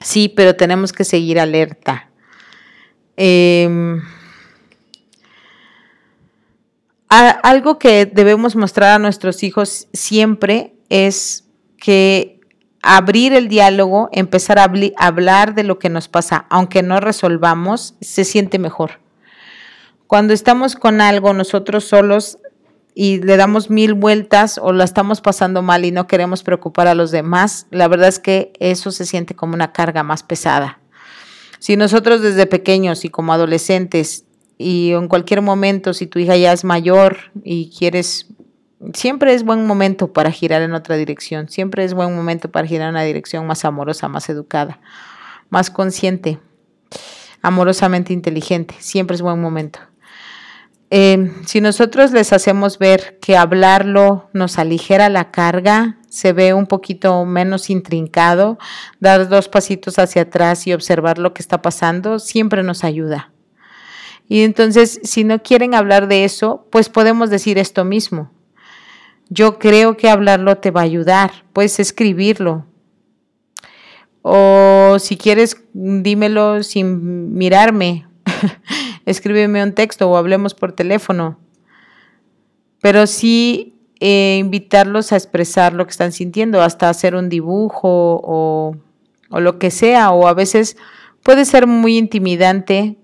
Sí, pero tenemos que seguir alerta. Em, algo que debemos mostrar a nuestros hijos siempre es que abrir el diálogo, empezar a hablar de lo que nos pasa, aunque no resolvamos, se siente mejor. Cuando estamos con algo nosotros solos y le damos mil vueltas o la estamos pasando mal y no queremos preocupar a los demás, la verdad es que eso se siente como una carga más pesada. Si nosotros desde pequeños y como adolescentes y en cualquier momento, si tu hija ya es mayor y quieres siempre es buen momento para girar en otra dirección, siempre es buen momento para girar en una dirección más amorosa, más educada, más consciente, amorosamente inteligente, siempre es buen momento. Eh, si nosotros les hacemos ver que hablarlo nos aligera la carga, se ve un poquito menos intrincado, dar dos pasitos hacia atrás y observar lo que está pasando, siempre nos ayuda. Y entonces, si no quieren hablar de eso, pues podemos decir esto mismo yo creo que hablarlo te va a ayudar. Puedes escribirlo. O si quieres, dímelo sin mirarme. Escríbeme un texto o hablemos por teléfono. Pero sí eh, invitarlos a expresar lo que están sintiendo, hasta hacer un dibujo o, o lo que sea. O a veces puede ser muy intimidante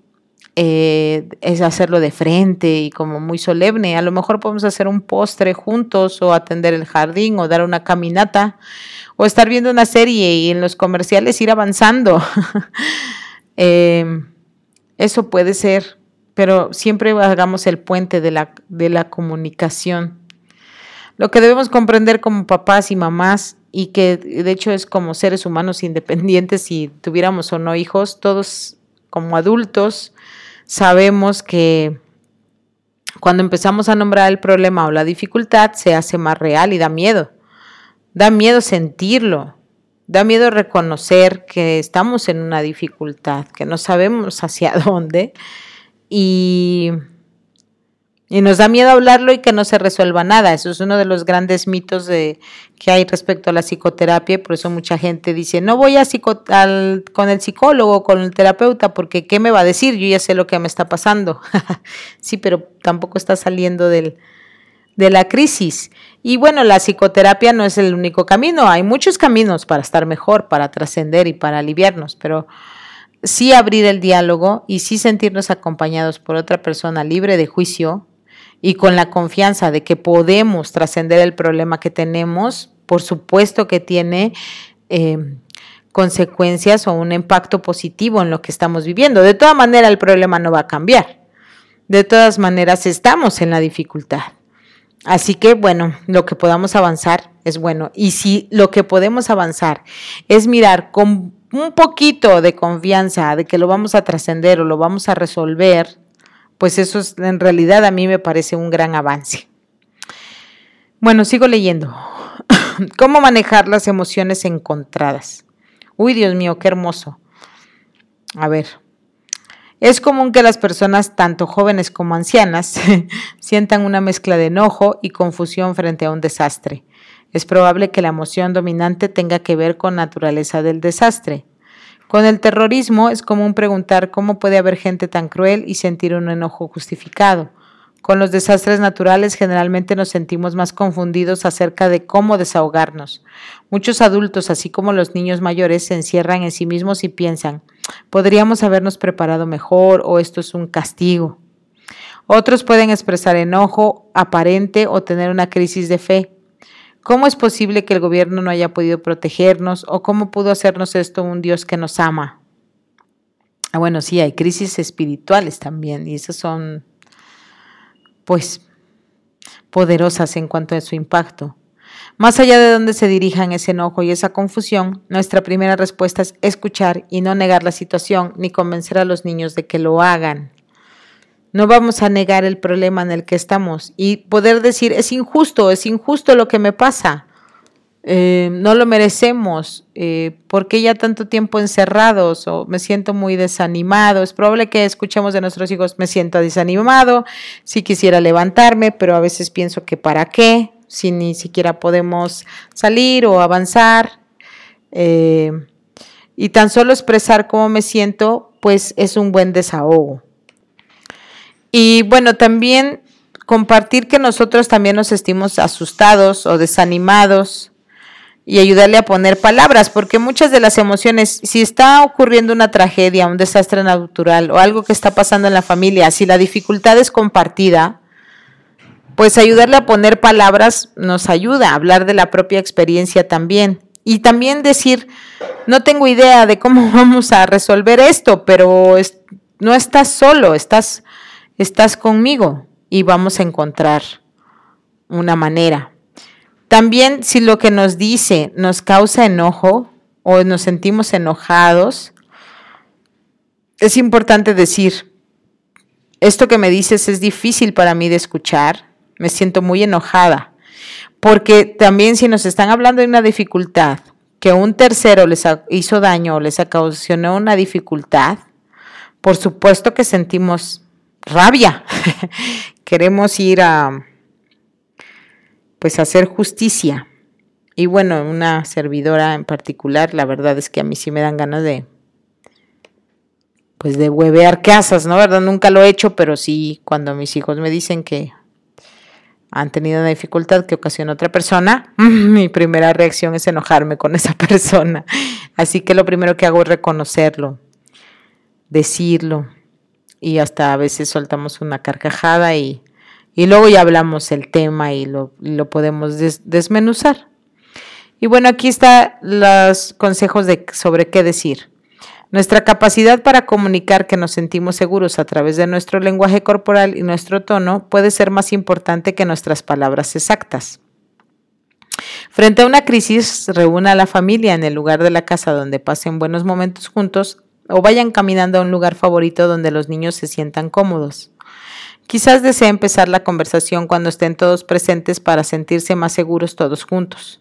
eh, es hacerlo de frente y como muy solemne. A lo mejor podemos hacer un postre juntos o atender el jardín o dar una caminata o estar viendo una serie y en los comerciales ir avanzando. Em, eso puede ser, pero siempre hagamos el puente de la, de la comunicación. Lo que debemos comprender como papás y mamás y que de hecho es como seres humanos independientes si tuviéramos o no hijos, todos como adultos, sabemos que cuando empezamos a nombrar el problema o la dificultad se hace más real y da miedo. Da miedo sentirlo, da miedo reconocer que estamos en una dificultad, que no sabemos hacia dónde y y nos da miedo hablarlo y que no se resuelva nada. Eso es uno de los grandes mitos de, que hay respecto a la psicoterapia. Por eso mucha gente dice, no voy a con el psicólogo, con el terapeuta, porque ¿qué me va a decir? Yo ya sé lo que me está pasando. sí, pero tampoco está saliendo del, de la crisis. Y bueno, la psicoterapia no es el único camino. Hay muchos caminos para estar mejor, para trascender y para aliviarnos, pero sí abrir el diálogo y sí sentirnos acompañados por otra persona libre de juicio y con la confianza de que podemos trascender el problema que tenemos, por supuesto que tiene eh, consecuencias o un impacto positivo en lo que estamos viviendo. De toda manera, el problema no va a cambiar. De todas maneras, estamos en la dificultad. Así que, bueno, lo que podamos avanzar es bueno. Y si lo que podemos avanzar es mirar con un poquito de confianza de que lo vamos a trascender o lo vamos a resolver, pues eso es, en realidad a mí me parece un gran avance. Bueno, sigo leyendo. ¿Cómo manejar las emociones encontradas? Uy, Dios mío, qué hermoso. A ver, es común que las personas, tanto jóvenes como ancianas, sientan una mezcla de enojo y confusión frente a un desastre. Es probable que la emoción dominante tenga que ver con naturaleza del desastre. Con el terrorismo es común preguntar cómo puede haber gente tan cruel y sentir un enojo justificado. Con los desastres naturales generalmente nos sentimos más confundidos acerca de cómo desahogarnos. Muchos adultos, así como los niños mayores, se encierran en sí mismos y piensan, podríamos habernos preparado mejor o esto es un castigo. Otros pueden expresar enojo aparente o tener una crisis de fe. ¿Cómo es posible que el gobierno no haya podido protegernos o cómo pudo hacernos esto un Dios que nos ama? Ah, bueno, sí, hay crisis espirituales también y esas son, pues, poderosas en cuanto a su impacto. Más allá de dónde se dirijan ese enojo y esa confusión, nuestra primera respuesta es escuchar y no negar la situación ni convencer a los niños de que lo hagan. No vamos a negar el problema en el que estamos y poder decir, es injusto, es injusto lo que me pasa. Eh, no lo merecemos, eh, ¿por qué ya tanto tiempo encerrados? O me siento muy desanimado. Es probable que escuchemos de nuestros hijos, me siento desanimado, si quisiera levantarme, pero a veces pienso que para qué, si ni siquiera podemos salir o avanzar. Eh, y tan solo expresar cómo me siento, pues es un buen desahogo. Y bueno, también compartir que nosotros también nos sentimos asustados o desanimados y ayudarle a poner palabras, porque muchas de las emociones, si está ocurriendo una tragedia, un desastre natural o algo que está pasando en la familia, si la dificultad es compartida, pues ayudarle a poner palabras nos ayuda a hablar de la propia experiencia también. Y también decir, no tengo idea de cómo vamos a resolver esto, pero no estás solo, estás, estás conmigo y vamos a encontrar una manera. También si lo que nos dice nos causa enojo o nos sentimos enojados, es importante decir, esto que me dices es difícil para mí de escuchar, me siento muy enojada, porque también si nos están hablando de una dificultad, que un tercero les hizo daño o les ocasionó una dificultad, por supuesto que sentimos rabia. Queremos ir a, pues hacer justicia. Y bueno, una servidora en particular, la verdad es que a mí sí me dan ganas de, pues de huevear casas, ¿no? ¿Verdad? Nunca lo he hecho, pero sí cuando mis hijos me dicen que han tenido una dificultad que ocasiona otra persona, mi primera reacción es enojarme con esa persona. Así que lo primero que hago es reconocerlo, decirlo y hasta a veces soltamos una carcajada y y luego ya hablamos el tema y lo, podemos desmenuzar. Y bueno, aquí están los consejos de, sobre qué decir. Nuestra capacidad para comunicar que nos sentimos seguros a través de nuestro lenguaje corporal y nuestro tono puede ser más importante que nuestras palabras exactas. Frente a una crisis, reúna a la familia en el lugar de la casa donde pasen buenos momentos juntos o vayan caminando a un lugar favorito donde los niños se sientan cómodos. Quizás desee empezar la conversación cuando estén todos presentes para sentirse más seguros todos juntos.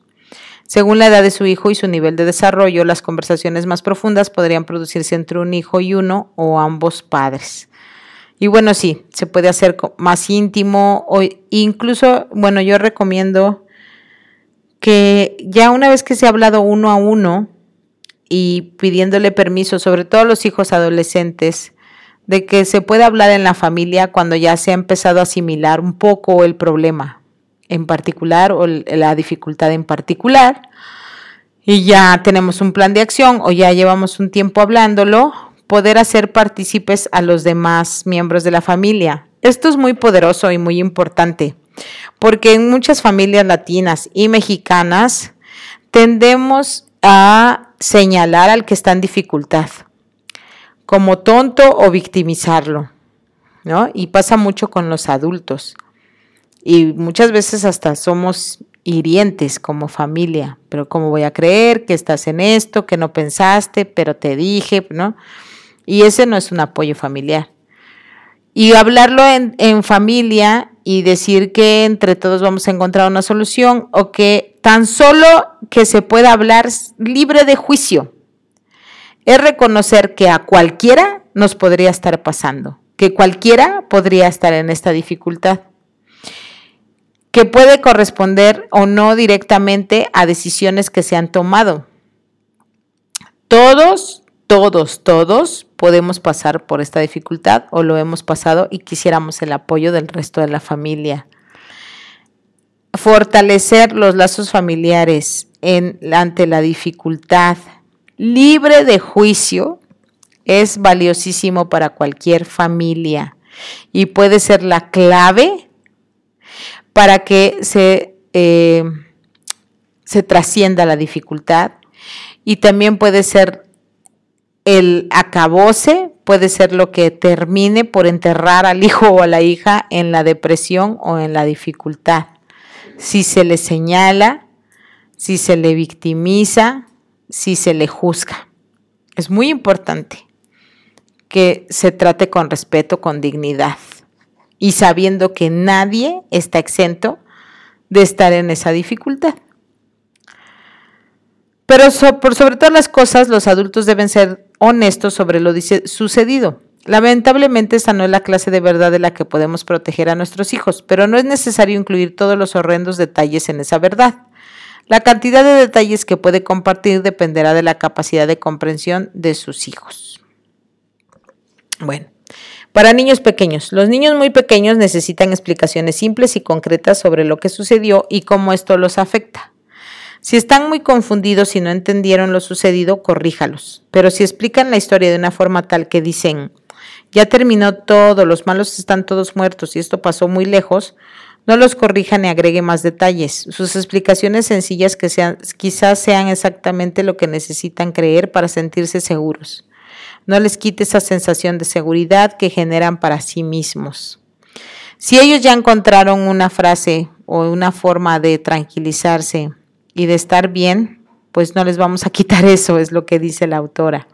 Según la edad de su hijo y su nivel de desarrollo, las conversaciones más profundas podrían producirse entre un hijo y uno o ambos padres. Y bueno, sí, se puede hacer más íntimo o incluso, bueno, yo recomiendo que ya una vez que se ha hablado uno a uno y pidiéndole permiso, sobre todo a los hijos adolescentes, de que se puede hablar en la familia cuando ya se ha empezado a asimilar un poco el problema en particular o la dificultad en particular y ya tenemos un plan de acción o ya llevamos un tiempo hablándolo, poder hacer partícipes a los demás miembros de la familia. Esto es muy poderoso y muy importante porque en muchas familias latinas y mexicanas tendemos a señalar al que está en dificultad como tonto o victimizarlo, ¿no? Y pasa mucho con los adultos. Y muchas veces hasta somos hirientes como familia, pero ¿cómo voy a creer que estás en esto, que no pensaste, pero te dije, ¿no? Y ese no es un apoyo familiar. Y hablarlo en, en familia y decir que entre todos vamos a encontrar una solución o que tan solo que se pueda hablar libre de juicio, es reconocer que a cualquiera nos podría estar pasando, que cualquiera podría estar en esta dificultad, que puede corresponder o no directamente a decisiones que se han tomado. Todos, todos, todos podemos pasar por esta dificultad o lo hemos pasado y quisiéramos el apoyo del resto de la familia. Fortalecer los lazos familiares ante la dificultad, libre de juicio es valiosísimo para cualquier familia. y puede ser la clave para que se, eh, se trascienda la dificultad y también puede ser el acabose, puede ser lo que termine por enterrar al hijo o a la hija en la depresión o en la dificultad. Si se le señala, si se le victimiza, si se le juzga. Es muy importante que se trate con respeto, con dignidad y sabiendo que nadie está exento de estar en esa dificultad. Pero por sobre todas las cosas, los adultos deben ser honestos sobre lo sucedido. Lamentablemente esta no es la clase de verdad de la que podemos proteger a nuestros hijos, pero no es necesario incluir todos los horrendos detalles en esa verdad. La cantidad de detalles que puede compartir dependerá de la capacidad de comprensión de sus hijos. Bueno, para niños pequeños. Los niños muy pequeños necesitan explicaciones simples y concretas sobre lo que sucedió y cómo esto los afecta. Si están muy confundidos y no entendieron lo sucedido, corríjalos. Pero si explican la historia de una forma tal que dicen, ya terminó todo, los malos están todos muertos y esto pasó muy lejos, no los corrija ni agregue más detalles. Sus explicaciones sencillas que sean, quizás sean exactamente lo que necesitan creer para sentirse seguros. No les quite esa sensación de seguridad que generan para sí mismos. Si ellos ya encontraron una frase o una forma de tranquilizarse y de estar bien, pues no les vamos a quitar eso, es lo que dice la autora.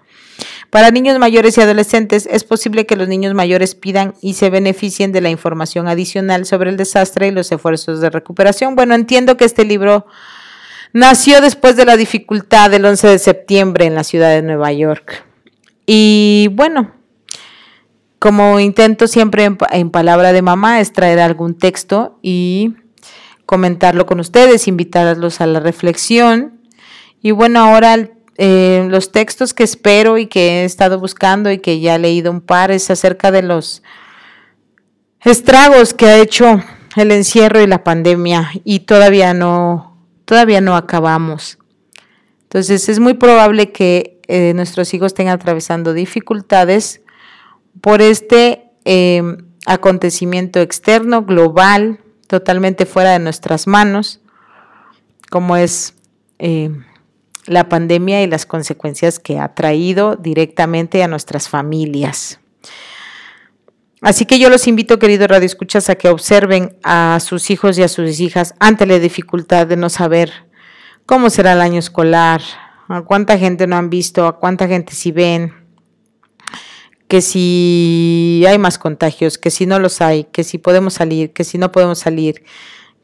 Para niños mayores y adolescentes es posible que los niños mayores pidan y se beneficien de la información adicional sobre el desastre y los esfuerzos de recuperación. Bueno, entiendo que este libro nació después de la dificultad del 11 de septiembre en la ciudad de Nueva York. Y bueno, como intento siempre en, palabra de mamá es traer algún texto y comentarlo con ustedes, invitarlos a la reflexión. Y bueno, ahora eh, los textos que espero y que he estado buscando y que ya he leído un par es acerca de los estragos que ha hecho el encierro y la pandemia y todavía no, todavía no acabamos. Entonces es muy probable que eh, nuestros hijos estén atravesando dificultades por este em, acontecimiento externo, global, totalmente fuera de nuestras manos, como es eh, la pandemia y las consecuencias que ha traído directamente a nuestras familias. Así que yo los invito, queridos radioescuchas, a que observen a sus hijos y a sus hijas ante la dificultad de no saber cómo será el año escolar, a cuánta gente no han visto, a cuánta gente sí ven, que si hay más contagios, que si no los hay, que si podemos salir, que si no podemos salir,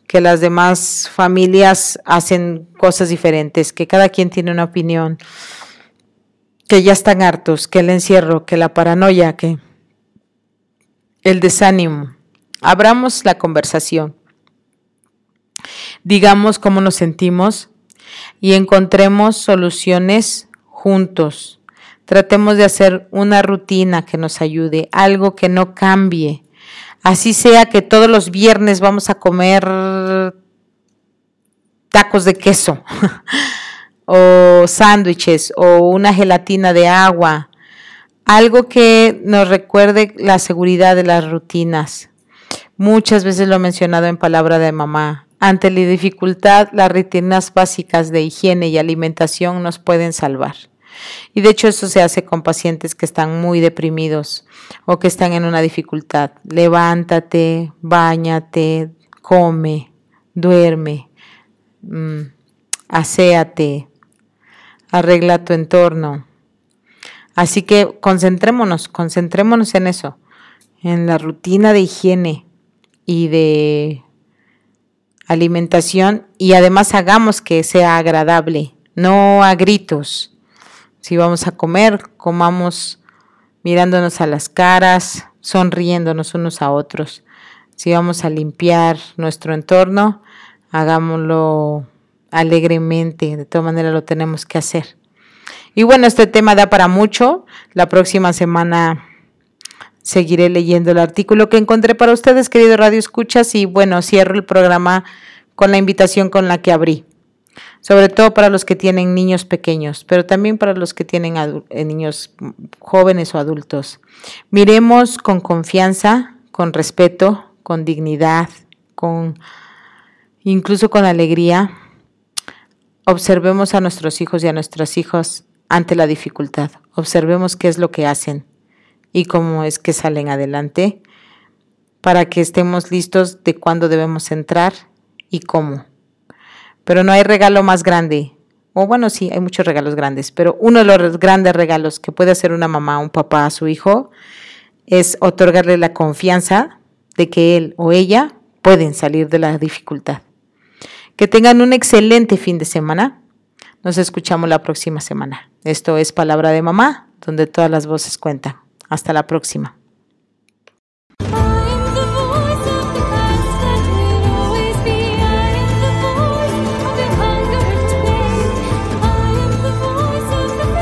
que las demás familias hacen cosas diferentes, que cada quien tiene una opinión, que ya están hartos, que el encierro, que la paranoia, que el desánimo. Abramos la conversación. Digamos cómo nos sentimos y encontremos soluciones juntos. Tratemos de hacer una rutina que nos ayude, algo que no cambie, Así sea que todos los viernes vamos a comer tacos de queso o sándwiches o una gelatina de agua. Algo que nos recuerde la seguridad de las rutinas. Muchas veces lo he mencionado en palabra de mamá. Ante la dificultad, las rutinas básicas de higiene y alimentación nos pueden salvar. Y de hecho eso se hace con pacientes que están muy deprimidos o que están en una dificultad. Levántate, bañate, come, duerme, mm, aséate, arregla tu entorno. Así que concentrémonos, concentrémonos en eso, en la rutina de higiene y de alimentación y además hagamos que sea agradable, no a gritos, si vamos a comer, comamos mirándonos a las caras, sonriéndonos unos a otros. Si vamos a limpiar nuestro entorno, hagámoslo alegremente, de todas maneras lo tenemos que hacer. Y bueno, este tema da para mucho. La próxima semana seguiré leyendo el artículo que encontré para ustedes, querido Radio Escuchas, y bueno, cierro el programa con la invitación con la que abrí. Sobre todo para los que tienen niños pequeños, pero también para los que tienen eh, niños jóvenes o adultos. Miremos con confianza, con respeto, con dignidad, con incluso con alegría. Observemos a nuestros hijos y a nuestras hijas ante la dificultad. Observemos qué es lo que hacen y cómo es que salen adelante para que estemos listos de cuándo debemos entrar y cómo. Pero no hay regalo más grande, o bueno, sí, hay muchos regalos grandes, pero uno de los grandes regalos que puede hacer una mamá o un papá a su hijo es otorgarle la confianza de que él o ella pueden salir de la dificultad. Que tengan un excelente fin de semana. Nos escuchamos la próxima semana. Esto es Palabra de Mamá, donde todas las voces cuentan. Hasta la próxima.